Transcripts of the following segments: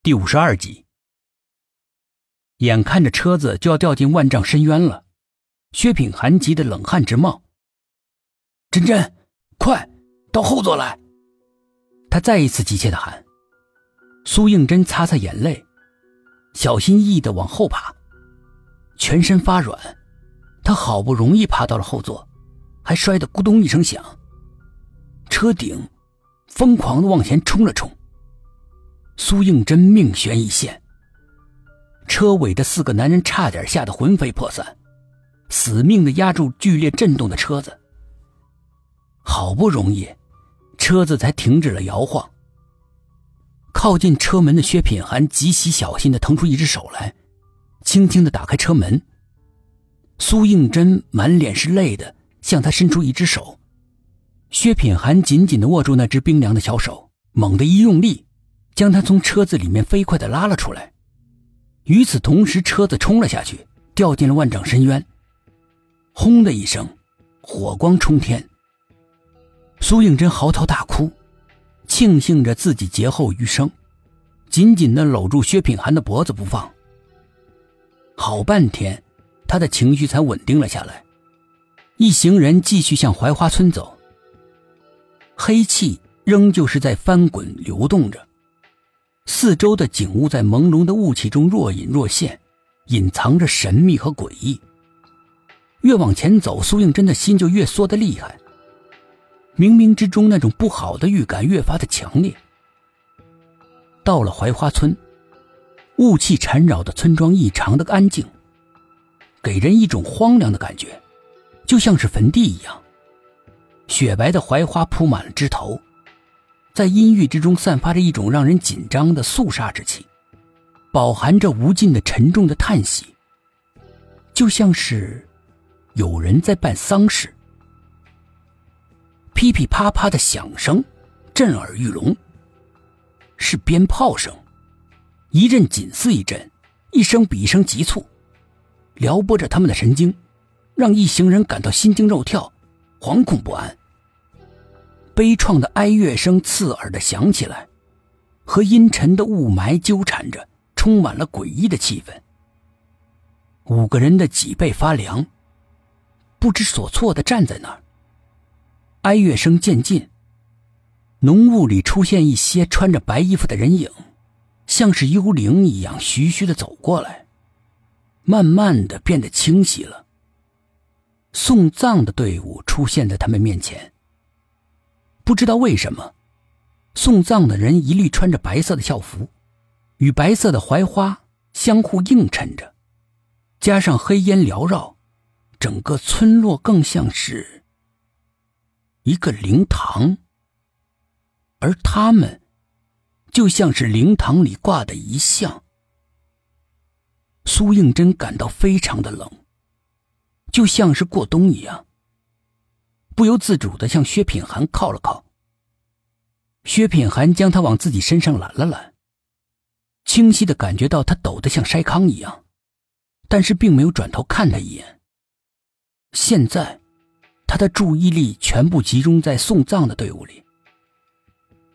第五十二集，眼看着车子就要掉进万丈深渊了，薛品寒急得冷汗直冒。真真，快到后座来！他再一次急切的喊。苏应真擦擦眼泪，小心翼翼的往后爬，全身发软。他好不容易爬到了后座，还摔得咕咚一声响。车顶疯狂的往前冲了冲。苏应真命悬一线，车尾的四个男人差点吓得魂飞魄散，死命的压住剧烈震动的车子。好不容易，车子才停止了摇晃。靠近车门的薛品涵极其小心的腾出一只手来，轻轻的打开车门。苏应真满脸是泪的向他伸出一只手，薛品涵紧紧的握住那只冰凉的小手，猛地一用力。将他从车子里面飞快的拉了出来，与此同时，车子冲了下去，掉进了万丈深渊。轰的一声，火光冲天。苏应真嚎啕大哭，庆幸着自己劫后余生，紧紧的搂住薛品涵的脖子不放。好半天，他的情绪才稳定了下来。一行人继续向槐花村走，黑气仍旧是在翻滚流动着。四周的景物在朦胧的雾气中若隐若现，隐藏着神秘和诡异。越往前走，苏应真的心就越缩得厉害。冥冥之中，那种不好的预感越发的强烈。到了槐花村，雾气缠绕的村庄异常的安静，给人一种荒凉的感觉，就像是坟地一样。雪白的槐花铺满了枝头。在阴郁之中散发着一种让人紧张的肃杀之气，饱含着无尽的沉重的叹息，就像是有人在办丧事。噼噼啪啪的响声震耳欲聋，是鞭炮声，一阵紧似一阵，一声比一声急促，撩拨着他们的神经，让一行人感到心惊肉跳，惶恐不安。悲怆的哀乐声刺耳的响起来，和阴沉的雾霾纠缠着，充满了诡异的气氛。五个人的脊背发凉，不知所措的站在那儿。哀乐声渐近，浓雾里出现一些穿着白衣服的人影，像是幽灵一样徐徐的走过来，慢慢的变得清晰了。送葬的队伍出现在他们面前。不知道为什么，送葬的人一律穿着白色的校服，与白色的槐花相互映衬着，加上黑烟缭绕，整个村落更像是一个灵堂，而他们就像是灵堂里挂的遗像。苏应真感到非常的冷，就像是过冬一样。不由自主的向薛品涵靠了靠。薛品涵将他往自己身上揽了揽，清晰的感觉到他抖得像筛糠一样，但是并没有转头看他一眼。现在，他的注意力全部集中在送葬的队伍里，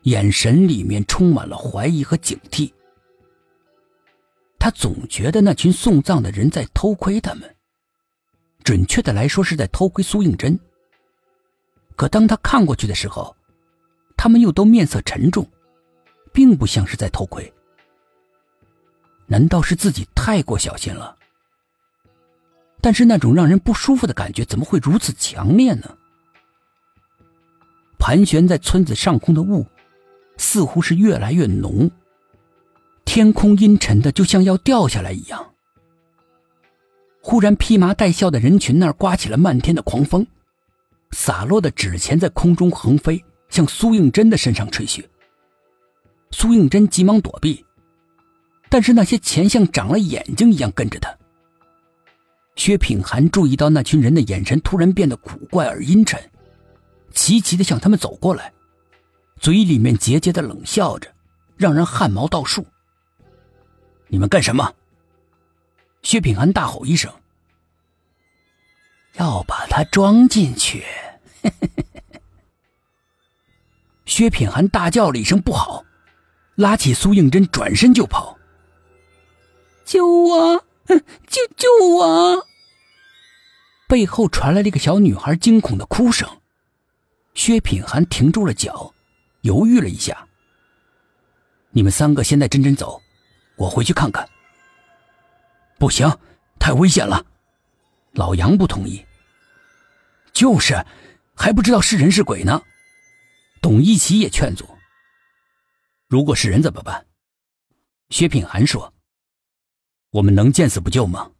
眼神里面充满了怀疑和警惕。他总觉得那群送葬的人在偷窥他们，准确的来说是在偷窥苏应真。可当他看过去的时候，他们又都面色沉重，并不像是在偷窥。难道是自己太过小心了？但是那种让人不舒服的感觉怎么会如此强烈呢？盘旋在村子上空的雾，似乎是越来越浓。天空阴沉的，就像要掉下来一样。忽然，披麻戴孝的人群那儿刮起了漫天的狂风。洒落的纸钱在空中横飞，向苏应真的身上吹去。苏应真急忙躲避，但是那些钱像长了眼睛一样跟着他。薛品涵注意到那群人的眼神突然变得古怪而阴沉，齐齐的向他们走过来，嘴里面桀桀的冷笑着，让人汗毛倒竖。你们干什么？薛品涵大吼一声：“要把他装进去！” 薛品涵大叫了一声“不好”，拉起苏应真，转身就跑。救我！救救我！背后传来了一个小女孩惊恐的哭声。薛品涵停住了脚，犹豫了一下。你们三个先带珍珍走，我回去看看。不行，太危险了。老杨不同意。就是，还不知道是人是鬼呢。董一奇也劝阻。如果是人怎么办？薛品涵说：“我们能见死不救吗？”